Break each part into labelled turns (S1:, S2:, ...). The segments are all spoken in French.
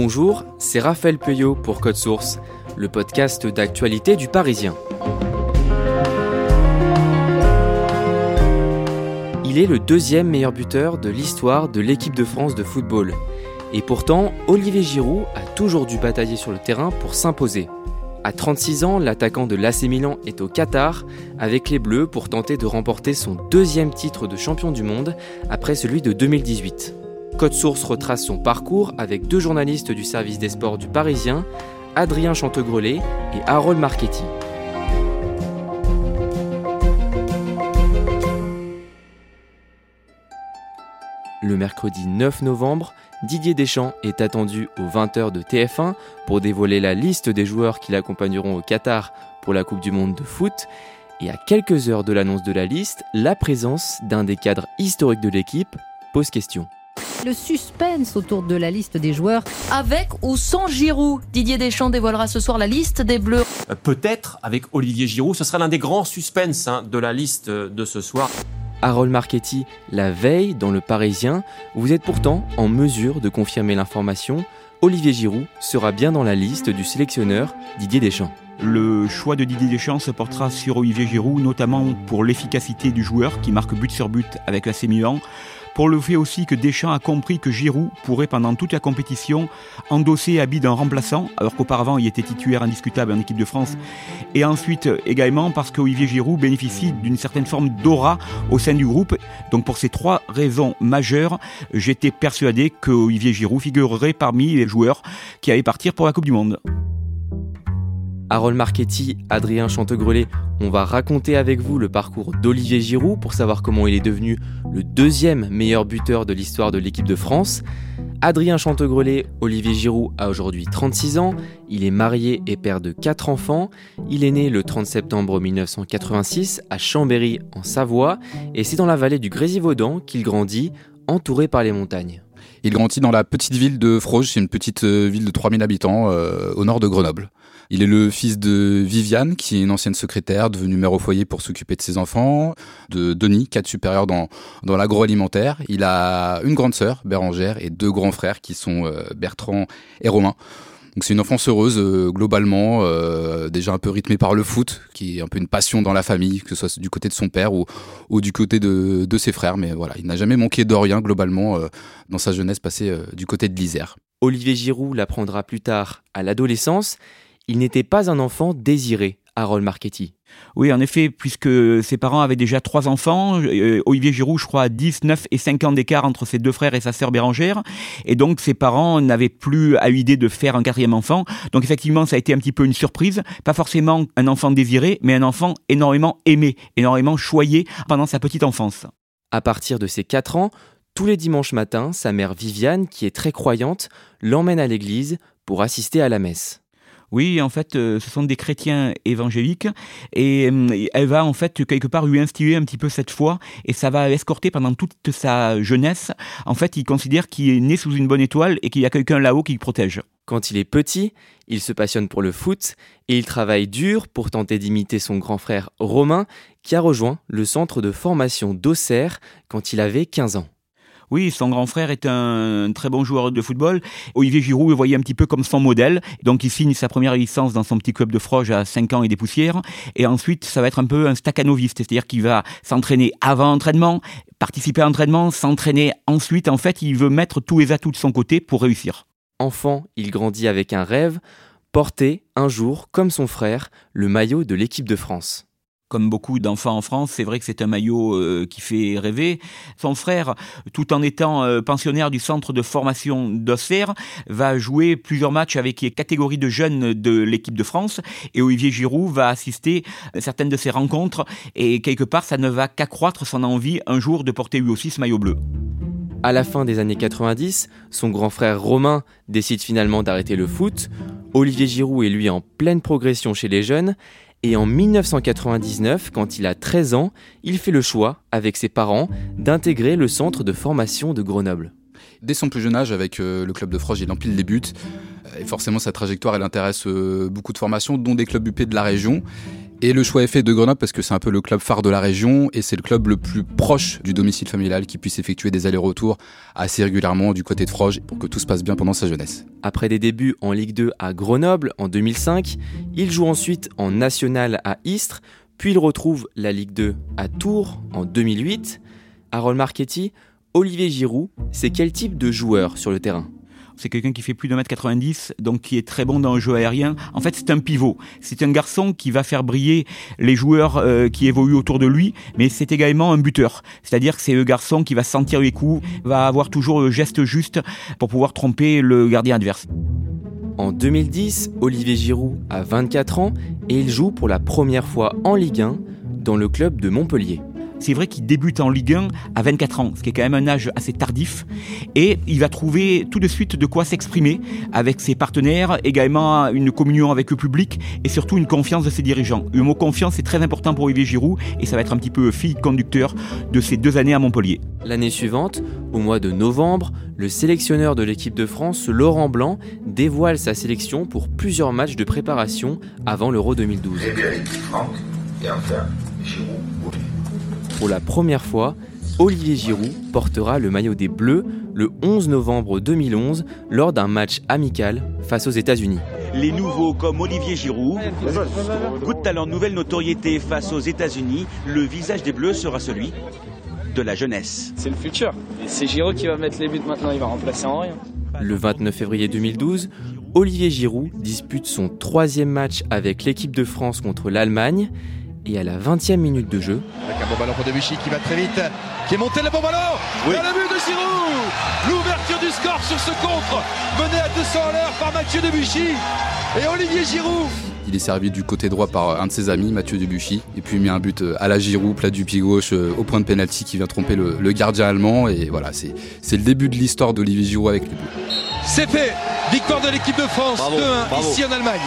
S1: Bonjour, c'est Raphaël Peuillot pour Code Source, le podcast d'actualité du Parisien. Il est le deuxième meilleur buteur de l'histoire de l'équipe de France de football. Et pourtant, Olivier Giroud a toujours dû batailler sur le terrain pour s'imposer. À 36 ans, l'attaquant de l'AC Milan est au Qatar avec les Bleus pour tenter de remporter son deuxième titre de champion du monde après celui de 2018. Code Source retrace son parcours avec deux journalistes du service des sports du Parisien, Adrien Chantegrelet et Harold Marchetti. Le mercredi 9 novembre, Didier Deschamps est attendu aux 20h de TF1 pour dévoiler la liste des joueurs qui l'accompagneront au Qatar pour la Coupe du Monde de foot. Et à quelques heures de l'annonce de la liste, la présence d'un des cadres historiques de l'équipe pose question.
S2: Le suspense autour de la liste des joueurs.
S3: Avec ou sans Giroud Didier Deschamps dévoilera ce soir la liste des Bleus.
S4: Peut-être avec Olivier Giroud, ce sera l'un des grands suspens hein, de la liste de ce soir.
S1: Harold Marchetti, la veille dans le Parisien, vous êtes pourtant en mesure de confirmer l'information. Olivier Giroud sera bien dans la liste du sélectionneur Didier Deschamps.
S5: Le choix de Didier Deschamps se portera sur Olivier Giroud, notamment pour l'efficacité du joueur qui marque but sur but avec la Milan, pour le fait aussi que Deschamps a compris que Giroud pourrait pendant toute la compétition endosser habit d'un remplaçant, alors qu'auparavant il était titulaire indiscutable en équipe de France, et ensuite également parce qu'Olivier Giroud bénéficie d'une certaine forme d'aura au sein du groupe. Donc pour ces trois raisons majeures, j'étais persuadé que Olivier Giroud figurerait parmi les joueurs qui allaient partir pour la Coupe du Monde.
S1: Harold Marchetti, Adrien Chantegrelet, on va raconter avec vous le parcours d'Olivier Giroud pour savoir comment il est devenu le deuxième meilleur buteur de l'histoire de l'équipe de France. Adrien Chantegrelet, Olivier Giroud a aujourd'hui 36 ans, il est marié et père de 4 enfants, il est né le 30 septembre 1986 à Chambéry en Savoie et c'est dans la vallée du Grésivaudan qu'il grandit, entouré par les montagnes.
S6: Il grandit dans la petite ville de Froges, c'est une petite euh, ville de 3000 habitants euh, au nord de Grenoble. Il est le fils de Viviane, qui est une ancienne secrétaire devenue mère au foyer pour s'occuper de ses enfants, de Denis, cadre supérieur dans, dans l'agroalimentaire. Il a une grande sœur, Bérangère, et deux grands frères qui sont euh, Bertrand et Romain. Donc c'est une enfance heureuse globalement, déjà un peu rythmée par le foot, qui est un peu une passion dans la famille, que ce soit du côté de son père ou, du côté de, de, ses frères. Mais voilà, il n'a jamais manqué d'Orient globalement dans sa jeunesse passée du côté de l'Isère.
S1: Olivier Giroud l'apprendra plus tard à l'adolescence. Il n'était pas un enfant désiré, Harold Marchetti.
S5: Oui, en effet, puisque ses parents avaient déjà trois enfants. Euh, Olivier Giroud, je crois, a 19 et 5 ans d'écart entre ses deux frères et sa sœur Bérangère. Et donc, ses parents n'avaient plus à l'idée de faire un quatrième enfant. Donc, effectivement, ça a été un petit peu une surprise. Pas forcément un enfant désiré, mais un enfant énormément aimé, énormément choyé pendant sa petite enfance.
S1: À partir de ses 4 ans, tous les dimanches matins, sa mère Viviane, qui est très croyante, l'emmène à l'église pour assister à la messe.
S5: Oui, en fait, euh, ce sont des chrétiens évangéliques et euh, elle va en fait quelque part lui instiller un petit peu cette foi et ça va l'escorter pendant toute sa jeunesse. En fait, il considère qu'il est né sous une bonne étoile et qu'il y a quelqu'un là-haut qui le protège.
S1: Quand il est petit, il se passionne pour le foot et il travaille dur pour tenter d'imiter son grand frère Romain qui a rejoint le centre de formation d'Auxerre quand il avait 15 ans.
S5: Oui, son grand frère est un très bon joueur de football. Olivier Giroud le voyait un petit peu comme son modèle. Donc il signe sa première licence dans son petit club de Froge à 5 ans et des poussières. Et ensuite, ça va être un peu un staccanoviste, c'est-à-dire qu'il va s'entraîner avant entraînement, participer à l'entraînement, s'entraîner ensuite. En fait, il veut mettre tous les atouts de son côté pour réussir.
S1: Enfant, il grandit avec un rêve, porter un jour, comme son frère, le maillot de l'équipe de France
S5: comme beaucoup d'enfants en France, c'est vrai que c'est un maillot euh, qui fait rêver. Son frère, tout en étant euh, pensionnaire du centre de formation d'Auxerre, va jouer plusieurs matchs avec les catégories de jeunes de l'équipe de France et Olivier Giroud va assister à certaines de ces rencontres et quelque part ça ne va qu'accroître son envie un jour de porter lui aussi ce maillot bleu.
S1: À la fin des années 90, son grand frère Romain décide finalement d'arrêter le foot. Olivier Giroud est lui en pleine progression chez les jeunes et en 1999, quand il a 13 ans, il fait le choix, avec ses parents, d'intégrer le centre de formation de Grenoble.
S6: Dès son plus jeune âge, avec euh, le club de Froge, il empile les buts. Et forcément, sa trajectoire, elle intéresse euh, beaucoup de formations, dont des clubs UP de la région. Et le choix est fait de Grenoble parce que c'est un peu le club phare de la région et c'est le club le plus proche du domicile familial qui puisse effectuer des allers-retours assez régulièrement du côté de Froge pour que tout se passe bien pendant sa jeunesse.
S1: Après des débuts en Ligue 2 à Grenoble en 2005, il joue ensuite en National à Istres, puis il retrouve la Ligue 2 à Tours en 2008. Harold Marchetti, Olivier Giroud, c'est quel type de joueur sur le terrain?
S5: C'est quelqu'un qui fait plus de 1m90, donc qui est très bon dans le jeu aérien. En fait, c'est un pivot. C'est un garçon qui va faire briller les joueurs euh, qui évoluent autour de lui, mais c'est également un buteur. C'est-à-dire que c'est le garçon qui va sentir les coups, va avoir toujours le geste juste pour pouvoir tromper le gardien adverse.
S1: En 2010, Olivier Giroud a 24 ans et il joue pour la première fois en Ligue 1 dans le club de Montpellier
S5: c'est vrai qu'il débute en Ligue 1 à 24 ans, ce qui est quand même un âge assez tardif. Et il va trouver tout de suite de quoi s'exprimer avec ses partenaires, également une communion avec le public et surtout une confiance de ses dirigeants. Le mot confiance est très important pour Olivier Giroud et ça va être un petit peu fille conducteur de ces deux années à Montpellier.
S1: L'année suivante, au mois de novembre, le sélectionneur de l'équipe de France, Laurent Blanc, dévoile sa sélection pour plusieurs matchs de préparation avant l'Euro 2012. et enfin Giroud pour la première fois, Olivier Giroud portera le maillot des Bleus le 11 novembre 2011 lors d'un match amical face aux États-Unis.
S7: Les nouveaux comme Olivier Giroud goûtent à leur nouvelle notoriété face aux États-Unis. Le visage des Bleus sera celui de la jeunesse.
S8: C'est le futur. C'est Giroud qui va mettre les buts maintenant, il va remplacer en rien.
S1: Le 29 février 2012, Olivier Giroud dispute son troisième match avec l'équipe de France contre l'Allemagne et à la 20e minute de jeu.
S9: Avec un bon ballon pour Debuchy qui va très vite, qui est monté le bon ballon oui. Et le but de Giroud L'ouverture du score sur ce contre, mené à 200 à l'heure par Mathieu Debuchy et Olivier Giroud.
S6: Il est servi du côté droit par un de ses amis, Mathieu Debuchy, et puis il met un but à la Giroud, plat du pied gauche, euh, au point de pénalty qui vient tromper le, gardien allemand. Et voilà, c'est le début de l'histoire d'Olivier Giroud avec les Bleus.
S9: C'est fait Victoire de l'équipe de France, 2-1 ici en Allemagne.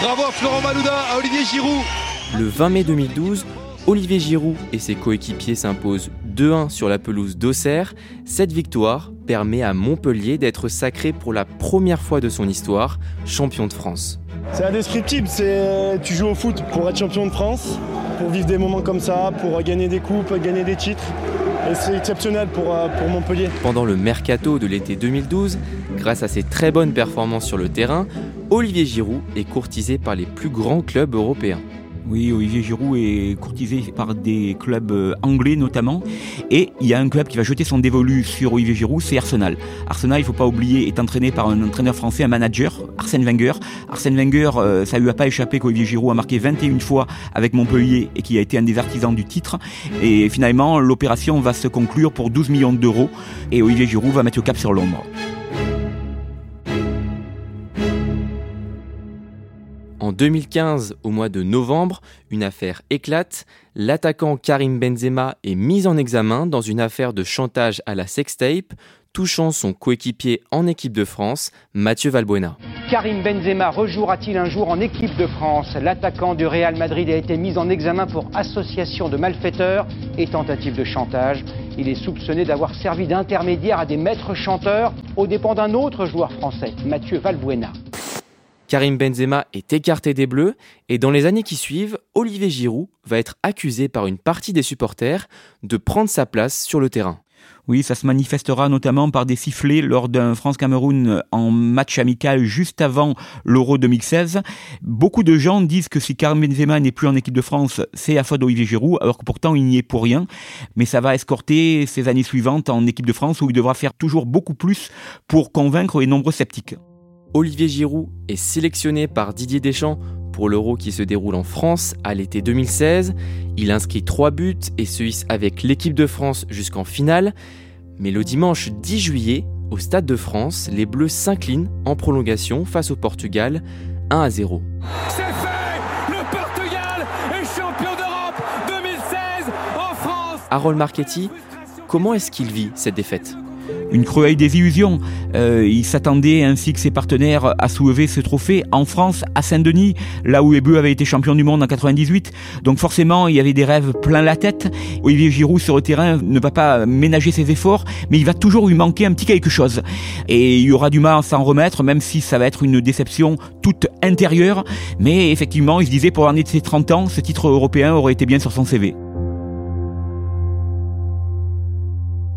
S9: Bravo à Florent Malouda, à Olivier Giroud
S1: le 20 mai 2012, Olivier Giroud et ses coéquipiers s'imposent 2-1 sur la pelouse d'Auxerre. Cette victoire permet à Montpellier d'être sacré pour la première fois de son histoire champion de France.
S10: C'est indescriptible, c'est tu joues au foot pour être champion de France, pour vivre des moments comme ça, pour gagner des coupes, gagner des titres. Et c'est exceptionnel pour, euh, pour Montpellier.
S1: Pendant le mercato de l'été 2012, grâce à ses très bonnes performances sur le terrain, Olivier Giroud est courtisé par les plus grands clubs européens.
S5: Oui, Olivier Giroud est courtisé par des clubs euh, anglais notamment. Et il y a un club qui va jeter son dévolu sur Olivier Giroud, c'est Arsenal. Arsenal, il ne faut pas oublier, est entraîné par un entraîneur français, un manager, Arsène Wenger. Arsène Wenger, euh, ça lui a pas échappé qu'Olivier Giroud a marqué 21 fois avec Montpellier et qui a été un des artisans du titre. Et finalement, l'opération va se conclure pour 12 millions d'euros et Olivier Giroud va mettre le cap sur Londres.
S1: 2015, au mois de novembre, une affaire éclate. L'attaquant Karim Benzema est mis en examen dans une affaire de chantage à la sextape touchant son coéquipier en équipe de France, Mathieu Valbuena.
S11: Karim Benzema rejouera-t-il un jour en équipe de France? L'attaquant du Real Madrid a été mis en examen pour association de malfaiteurs et tentative de chantage. Il est soupçonné d'avoir servi d'intermédiaire à des maîtres chanteurs aux dépens d'un autre joueur français, Mathieu Valbuena.
S1: Karim Benzema est écarté des Bleus et dans les années qui suivent, Olivier Giroud va être accusé par une partie des supporters de prendre sa place sur le terrain.
S5: Oui, ça se manifestera notamment par des sifflets lors d'un France-Cameroun en match amical juste avant l'Euro 2016. Beaucoup de gens disent que si Karim Benzema n'est plus en équipe de France, c'est à faute d'Olivier Giroud, alors que pourtant il n'y est pour rien. Mais ça va escorter ses années suivantes en équipe de France où il devra faire toujours beaucoup plus pour convaincre les nombreux sceptiques.
S1: Olivier Giroud est sélectionné par Didier Deschamps pour l'Euro qui se déroule en France à l'été 2016. Il inscrit 3 buts et se hisse avec l'équipe de France jusqu'en finale. Mais le dimanche 10 juillet, au Stade de France, les Bleus s'inclinent en prolongation face au Portugal 1 à 0.
S12: C'est fait Le Portugal est champion d'Europe 2016 en France
S1: Harold Marchetti, comment est-ce qu'il vit cette défaite?
S5: Une cruelle désillusion. Euh, il s'attendait ainsi que ses partenaires à soulever ce trophée en France, à Saint-Denis, là où les avaient été champions du monde en 98. Donc forcément, il y avait des rêves plein la tête. Olivier Giroud sur le terrain ne va pas ménager ses efforts, mais il va toujours lui manquer un petit quelque chose. Et il aura du mal à s'en remettre, même si ça va être une déception toute intérieure. Mais effectivement, il se disait pour l'année de ses 30 ans, ce titre européen aurait été bien sur son CV.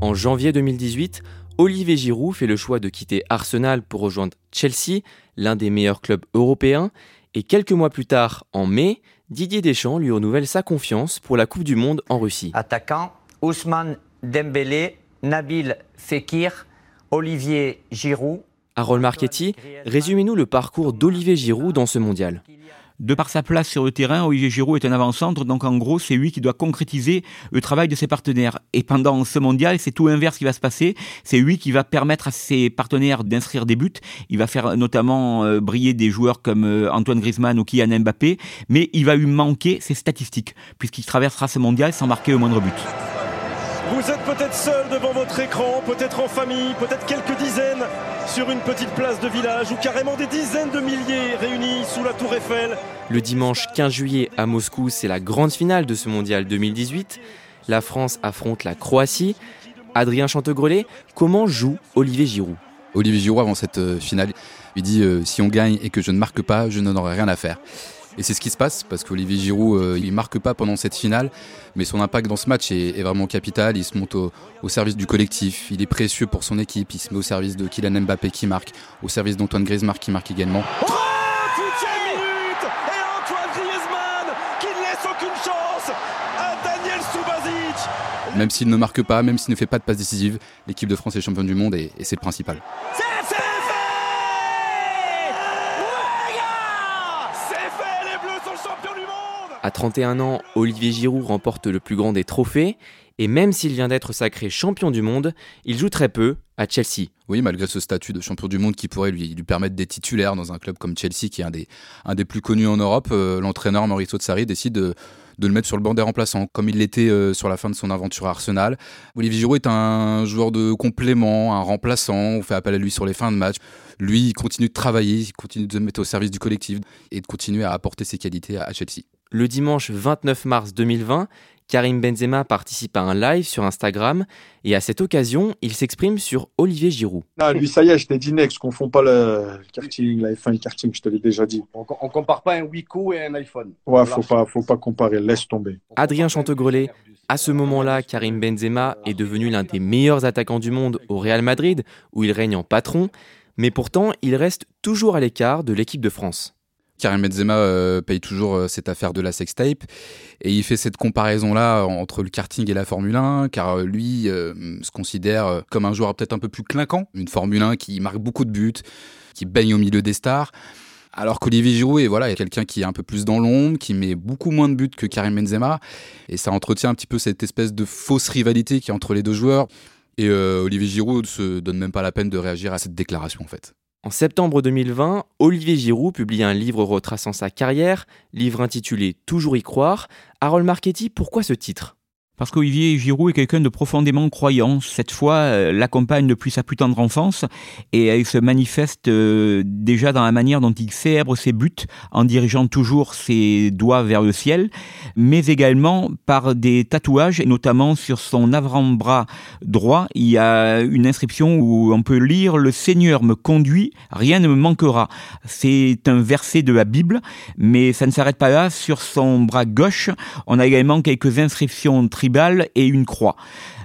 S1: En janvier 2018, Olivier Giroud fait le choix de quitter Arsenal pour rejoindre Chelsea, l'un des meilleurs clubs européens, et quelques mois plus tard, en mai, Didier Deschamps lui renouvelle sa confiance pour la Coupe du Monde en Russie.
S13: Attaquant, Ousmane Dembélé, Nabil Fekir, Olivier Giroud.
S1: Harold Marchetti, résumez-nous le parcours d'Olivier Giroud dans ce mondial.
S5: De par sa place sur le terrain, Olivier Giroud est un avant-centre, donc en gros, c'est lui qui doit concrétiser le travail de ses partenaires. Et pendant ce mondial, c'est tout l'inverse qui va se passer. C'est lui qui va permettre à ses partenaires d'inscrire des buts. Il va faire notamment euh, briller des joueurs comme euh, Antoine Griezmann ou Kylian Mbappé, mais il va lui manquer ses statistiques, puisqu'il traversera ce mondial sans marquer le moindre but.
S14: Vous êtes peut-être seul devant votre écran, peut-être en famille, peut-être quelques dizaines sur une petite place de village ou carrément des dizaines de milliers réunis sous la tour Eiffel.
S1: Le dimanche 15 juillet à Moscou, c'est la grande finale de ce mondial 2018. La France affronte la Croatie. Adrien Chantegrelet, comment joue Olivier Giroud?
S6: Olivier Giroud avant cette euh, finale, il dit euh, si on gagne et que je ne marque pas, je n'en aurai rien à faire. Et c'est ce qui se passe parce qu'Olivier Giroud, euh, il marque pas pendant cette finale, mais son impact dans ce match est, vraiment capital. Il se monte au, service du collectif, il est précieux pour son équipe, il se met au service de Kylian Mbappé qui marque, au service d'Antoine Griezmann qui marque également.
S14: Minute et Antoine Griezmann qui ne laisse aucune chance à Daniel Subasic.
S6: Même s'il ne marque pas, même s'il ne fait pas de passe décisive, l'équipe de France est championne du monde et, et c'est le principal.
S1: À 31 ans, Olivier Giroud remporte le plus grand des trophées, et même s'il vient d'être sacré champion du monde, il joue très peu à Chelsea.
S6: Oui, malgré ce statut de champion du monde qui pourrait lui, permettre d'être titulaire dans un club comme Chelsea, qui est un des, plus connus en Europe, euh, l'entraîneur Mauricio Sarri décide de, de, le mettre sur le banc des remplaçants, comme il l'était euh, sur la fin de son aventure à Arsenal. Olivier Giroud est un joueur de complément, un remplaçant, on fait appel à lui sur les fins de match. Lui, il continue de travailler, il continue de se mettre au service du collectif et de continuer à apporter ses qualités à Chelsea.
S1: Le dimanche 29 mars 2020, Karim Benzema participe à un live sur Instagram et à cette occasion, il s'exprime sur Olivier Giroud.
S15: Ah, lui, ça y est, je t'ai dit, mec, je confonds pas le karting, l'iPhone, et le karting, je te l'ai déjà dit.
S16: On, on, compare pas un Wiko et un iPhone.
S15: Ouais, faut pas, faut pas comparer, laisse tomber.
S1: Adrien Chantegrelet, à ce moment-là, Karim Benzema est devenu l'un des meilleurs attaquants du monde au Real Madrid, où il règne en patron, mais pourtant, il reste toujours à l'écart de l'équipe de France.
S6: Karim Benzema euh, paye toujours euh, cette affaire de la sextape et il fait cette comparaison là entre le karting et la Formule 1 car euh, lui se considère comme un joueur peut-être un peu plus clinquant, une Formule 1 qui marque beaucoup de buts, qui baigne au milieu des stars. Alors qu'Olivier Giroud est voilà, quelqu'un qui est un peu plus dans l'ombre, qui met beaucoup moins de buts que Karim Benzema et ça entretient un petit peu cette espèce de fausse rivalité qui est entre les deux joueurs. Et Olivier Giroud se donne même pas la peine de réagir à cette déclaration en fait.
S1: En septembre 2020, Olivier Giroud publie un livre retraçant sa carrière, livre intitulé Toujours y croire. Harold Marchetti, pourquoi ce titre?
S5: Parce qu'Olivier Giroud est quelqu'un de profondément croyant. Cette fois, euh, l'accompagne depuis sa plus tendre enfance et elle se manifeste euh, déjà dans la manière dont il célèbre ses buts en dirigeant toujours ses doigts vers le ciel, mais également par des tatouages et notamment sur son avant-bras droit, il y a une inscription où on peut lire Le Seigneur me conduit, rien ne me manquera. C'est un verset de la Bible, mais ça ne s'arrête pas là. Sur son bras gauche, on a également quelques inscriptions tribales et une croix.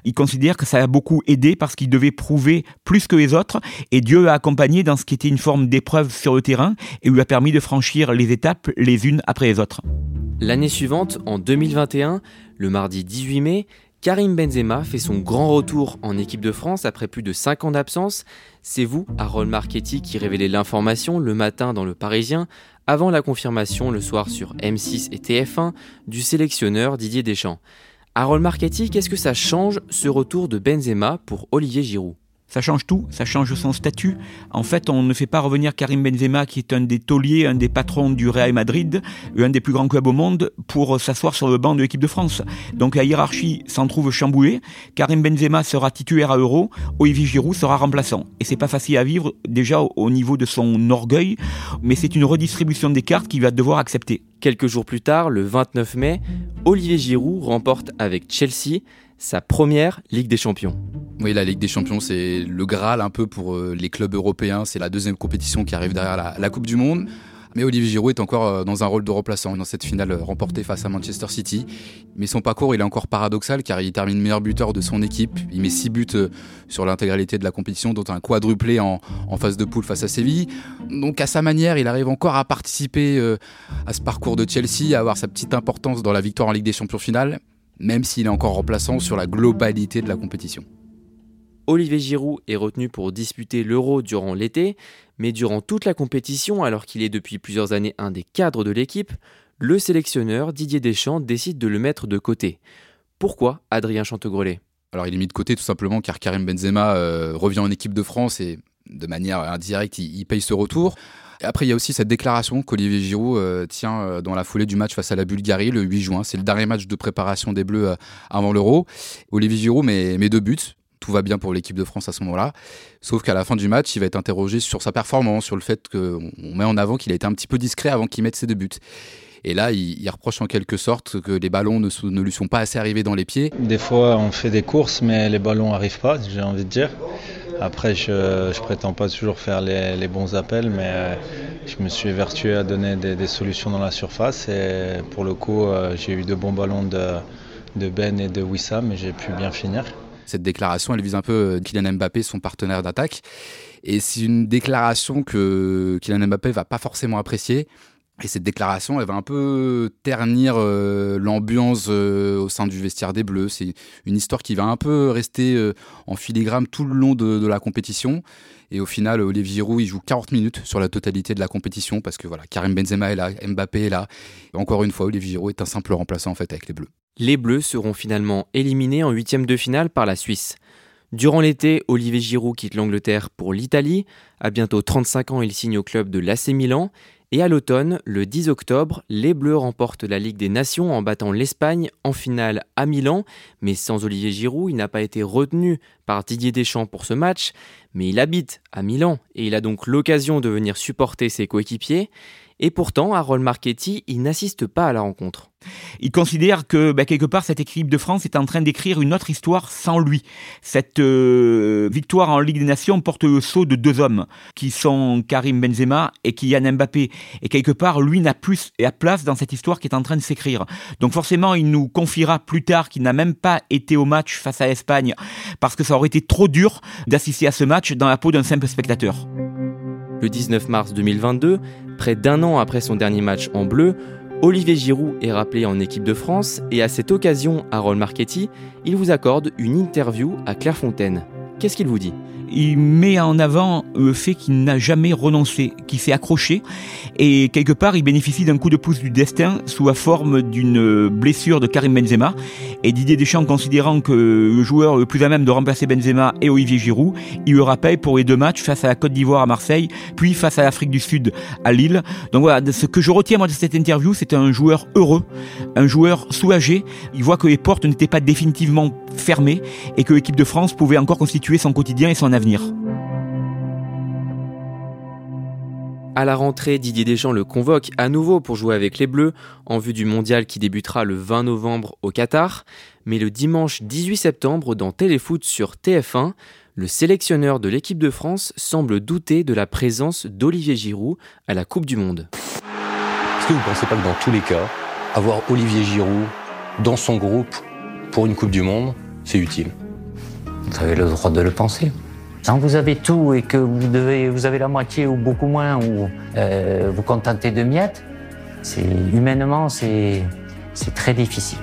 S5: Il considère que ça a beaucoup aidé parce qu'il devait prouver plus que les autres et Dieu l'a accompagné dans ce qui était une forme d'épreuve sur le terrain et lui a permis de franchir les étapes les unes après les autres.
S1: L'année suivante, en 2021, le mardi 18 mai, Karim Benzema fait son grand retour en équipe de France après plus de 5 ans d'absence. C'est vous, Harold Marchetti, qui révélez l'information le matin dans le Parisien, avant la confirmation le soir sur M6 et TF1 du sélectionneur Didier Deschamps. Harold Marchetti, qu'est-ce que ça change ce retour de Benzema pour Olivier Giroud?
S5: Ça change tout, ça change son statut. En fait, on ne fait pas revenir Karim Benzema, qui est un des tauliers, un des patrons du Real Madrid, un des plus grands clubs au monde, pour s'asseoir sur le banc de l'équipe de France. Donc la hiérarchie s'en trouve chamboulée. Karim Benzema sera titulaire à Euro, Olivier Giroud sera remplaçant. Et c'est pas facile à vivre, déjà au niveau de son orgueil, mais c'est une redistribution des cartes qu'il va devoir accepter.
S1: Quelques jours plus tard, le 29 mai, Olivier Giroud remporte avec Chelsea sa première Ligue des Champions.
S6: Oui, la Ligue des Champions, c'est le Graal un peu pour euh, les clubs européens. C'est la deuxième compétition qui arrive derrière la, Coupe du Monde. Mais Olivier Giroud est encore euh, dans un rôle de remplaçant dans cette finale euh, remportée face à Manchester City. Mais son parcours, il est encore paradoxal car il termine meilleur buteur de son équipe. Il met 6 buts sur l'intégralité de la compétition, dont un quadruplé en, en, phase de poule face à Séville. Donc à sa manière, il arrive encore à participer à ce parcours de Chelsea, à avoir sa petite importance dans la victoire en Ligue des Champions finale même s'il est encore remplaçant sur la globalité de la compétition.
S1: Olivier Giroud est retenu pour disputer l'Euro durant l'été, mais durant toute la compétition, alors qu'il est depuis plusieurs années un des cadres de l'équipe, le sélectionneur Didier Deschamps décide de le mettre de côté. Pourquoi Adrien Chantegrelet
S6: Alors il est mis de côté tout simplement car Karim Benzema euh, revient en équipe de France et de manière indirecte il paye ce retour. Après, il y a aussi cette déclaration qu'Olivier Giroud euh, tient euh, dans la foulée du match face à la Bulgarie le 8 juin. C'est le dernier match de préparation des Bleus euh, avant l'Euro. Olivier Giroud met, met deux buts tout va bien pour l'équipe de France à ce moment-là. Sauf qu'à la fin du match, il va être interrogé sur sa performance, sur le fait qu'on met en avant qu'il a été un petit peu discret avant qu'il mette ses deux buts. Et là, il, reproche en quelque sorte que les ballons ne, ne, lui sont pas assez arrivés dans les pieds.
S17: Des fois, on fait des courses, mais les ballons n'arrivent pas, j'ai envie de dire. Après, je ne prétends pas toujours faire les, bons appels, mais euh, je me suis vertué à donner des, solutions dans la surface. Et pour le coup, euh, j'ai eu de bons ballons de, de Ben et de Wissam, et j'ai pu bien finir.
S6: Cette déclaration, elle vise un peu euh, Kylian Mbappé, son partenaire d'attaque. Et c'est une déclaration que Kylian Mbappé va pas forcément apprécier. Et cette déclaration, elle va un peu ternir euh, l'ambiance euh, au sein du vestiaire des Bleus. C'est une histoire qui va un peu rester euh, en filigrane tout le long de, la compétition. Et au final, Olivier Giroud, il joue 40 minutes sur la totalité de la compétition parce que voilà, Karim Benzema est là, Mbappé est là. encore une fois, Olivier Giroud est un simple remplaçant en fait avec les Bleus.
S1: Les Bleus seront finalement éliminés en huitième de finale par la Suisse. Durant l'été, Olivier Giroud quitte l'Angleterre pour l'Italie. À bientôt 35 ans, il signe au club de l'AC Milan et à l'automne, le 10 octobre, les Bleus remportent la Ligue des Nations en battant l'Espagne en finale à Milan. Mais sans Olivier Giroud, il n'a pas été retenu par Didier Deschamps pour ce match. Mais il habite à Milan et il a donc l'occasion de venir supporter ses coéquipiers. Et pourtant, Harold Marchetti, il n'assiste pas à la rencontre.
S5: Il considère que bah, quelque part cette équipe de France est en train d'écrire une autre histoire sans lui. Cette euh, victoire en Ligue des Nations porte le sceau de deux hommes qui sont Karim Benzema et Kylian Mbappé. Et quelque part, lui n'a plus et à place dans cette histoire qui est en train de s'écrire. Donc forcément, il nous confiera plus tard qu'il n'a même pas été au match face à l'Espagne parce que ça aurait été trop dur d'assister à ce match dans la peau d'un simple spectateur.
S1: Le 19 mars 2022, près d'un an après son dernier match en bleu, Olivier Giroud est rappelé en équipe de France et à cette occasion, Harold Marchetti, il vous accorde une interview à Clairefontaine. Qu'est-ce qu'il vous dit?
S5: Il met en avant le fait qu'il n'a jamais renoncé, qu'il s'est accroché et quelque part il bénéficie d'un coup de pouce du destin sous la forme d'une blessure de Karim Benzema. Et Didier Deschamps considérant que le joueur le plus à même de remplacer Benzema est Olivier Giroud, il le rappelle pour les deux matchs face à la Côte d'Ivoire à Marseille puis face à l'Afrique du Sud à Lille. Donc voilà, ce que je retiens moi de cette interview, c'est un joueur heureux, un joueur soulagé, il voit que les portes n'étaient pas définitivement fermées et que l'équipe de France pouvait encore constituer son quotidien et son avenir.
S1: À la rentrée, Didier Deschamps le convoque à nouveau pour jouer avec les Bleus en vue du mondial qui débutera le 20 novembre au Qatar. Mais le dimanche 18 septembre, dans Téléfoot sur TF1, le sélectionneur de l'équipe de France semble douter de la présence d'Olivier Giroud à la Coupe du Monde.
S18: Est-ce que vous ne pensez pas que dans tous les cas, avoir Olivier Giroud dans son groupe pour une Coupe du Monde, c'est utile?
S13: Vous avez le droit de le penser. Quand vous avez tout et que vous, devez, vous avez la moitié ou beaucoup moins, ou euh, vous contentez de miettes, c'est humainement, c'est très difficile.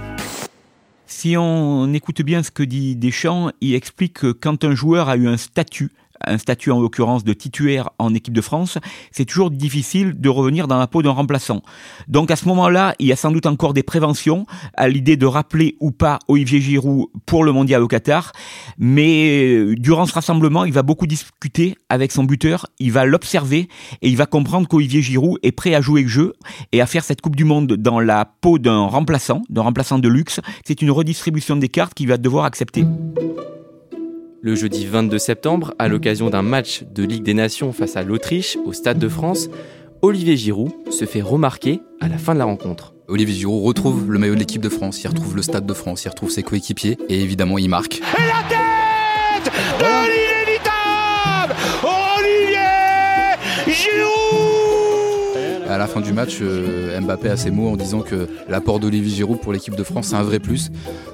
S5: Si on écoute bien ce que dit Deschamps, il explique que quand un joueur a eu un statut, un statut en l'occurrence de titulaire en équipe de France, c'est toujours difficile de revenir dans la peau d'un remplaçant. Donc à ce moment-là, il y a sans doute encore des préventions à l'idée de rappeler ou pas Olivier Giroud pour le mondial au Qatar, mais euh, durant ce rassemblement, il va beaucoup discuter avec son buteur, il va l'observer et il va comprendre qu'Olivier Giroud est prêt à jouer le jeu et à faire cette Coupe du Monde dans la peau d'un remplaçant, d'un remplaçant de luxe. C'est une redistribution des cartes qu'il va devoir accepter.
S1: Le jeudi 22 septembre, à l'occasion d'un match de Ligue des Nations face à l'Autriche au Stade de France, Olivier Giroud se fait remarquer à la fin de la rencontre.
S6: Olivier Giroud retrouve le maillot de l'équipe de France, il retrouve le Stade de France, il retrouve ses coéquipiers et évidemment il marque.
S12: Et la tête de l'inévitable Olivier Giroud
S6: À la fin du match, euh, Mbappé a ses mots en disant que l'apport d'Olivier Giroud pour l'équipe de France c'est un vrai plus.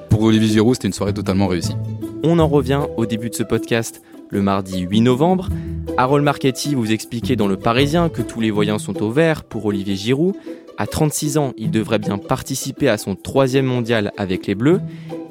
S6: Pour Olivier Giroud, c'était une soirée totalement réussie.
S1: On en revient au début de ce podcast le mardi 8 novembre. Harold Marchetti vous expliquait dans Le Parisien que tous les voyants sont au vert pour Olivier Giroud. À 36 ans, il devrait bien participer à son troisième mondial avec les Bleus.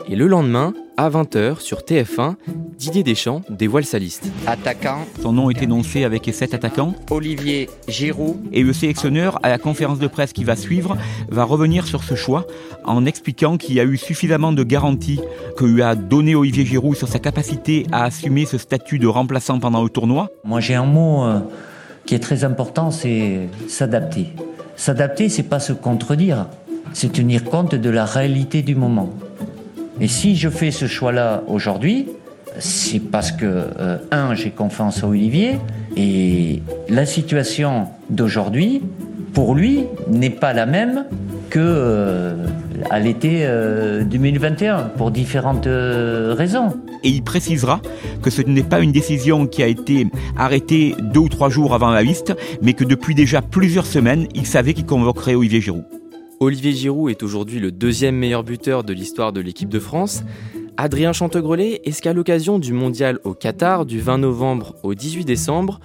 S1: Et le lendemain, à 20h sur TF1, Didier Deschamps dévoile sa liste.
S13: Attaquant.
S5: Son nom est énoncé avec les sept attaquants.
S13: Olivier Giroud.
S5: Et le sélectionneur, à la conférence de presse qui va suivre, va revenir sur ce choix en expliquant qu'il y a eu suffisamment de garanties que lui a donné Olivier Giroud sur sa capacité à assumer ce statut de remplaçant pendant le tournoi.
S13: Moi j'ai un mot euh, qui est très important, c'est s'adapter. S'adapter, c'est pas se contredire, c'est tenir compte de la réalité du moment. Et si je fais ce choix-là aujourd'hui, c'est parce que, euh, un, j'ai confiance en Olivier, et la situation d'aujourd'hui, pour lui, n'est pas la même que euh, à l'été 2021, pour différentes euh, raisons.
S5: Et il précisera que ce n'est pas une décision qui a été arrêtée deux ou trois jours avant la liste, mais que depuis déjà plusieurs semaines, il savait qu'il convoquerait Olivier Giroud.
S1: Olivier Giroud est aujourd'hui le deuxième meilleur buteur de l'histoire de l'équipe de France. Adrien Chantegrelet, est-ce qu'à l'occasion du mondial au Qatar du 20 novembre au 18 décembre,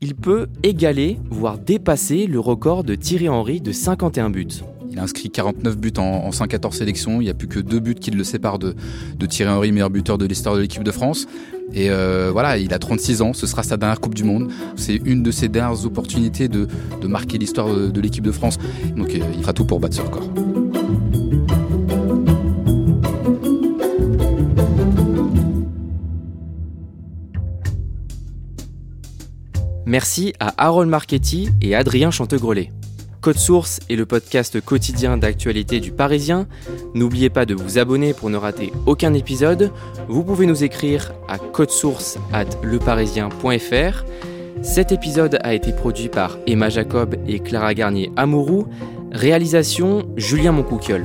S1: il peut égaler, voire dépasser le record de Thierry Henry de 51 buts?
S6: Il a inscrit 49 buts en, 114 sélections. Il n'y a plus que deux buts qui le séparent de, de Thierry Henry, meilleur buteur de l'histoire de l'équipe de France. Et euh, voilà, il a 36 ans, ce sera sa dernière Coupe du Monde. C'est une de ses dernières opportunités de, marquer l'histoire de, l'équipe de France. Donc euh, il fera tout pour battre ce record.
S1: Merci à Harold Marchetti et Adrien Chantegrelet. Code Source est le podcast quotidien d'actualité du Parisien. N'oubliez pas de vous abonner pour ne rater aucun épisode. Vous pouvez nous écrire à codesource at leparisien.fr. Cet épisode a été produit par Emma Jacob et Clara Garnier Amourou. Réalisation Julien Moncouquiol.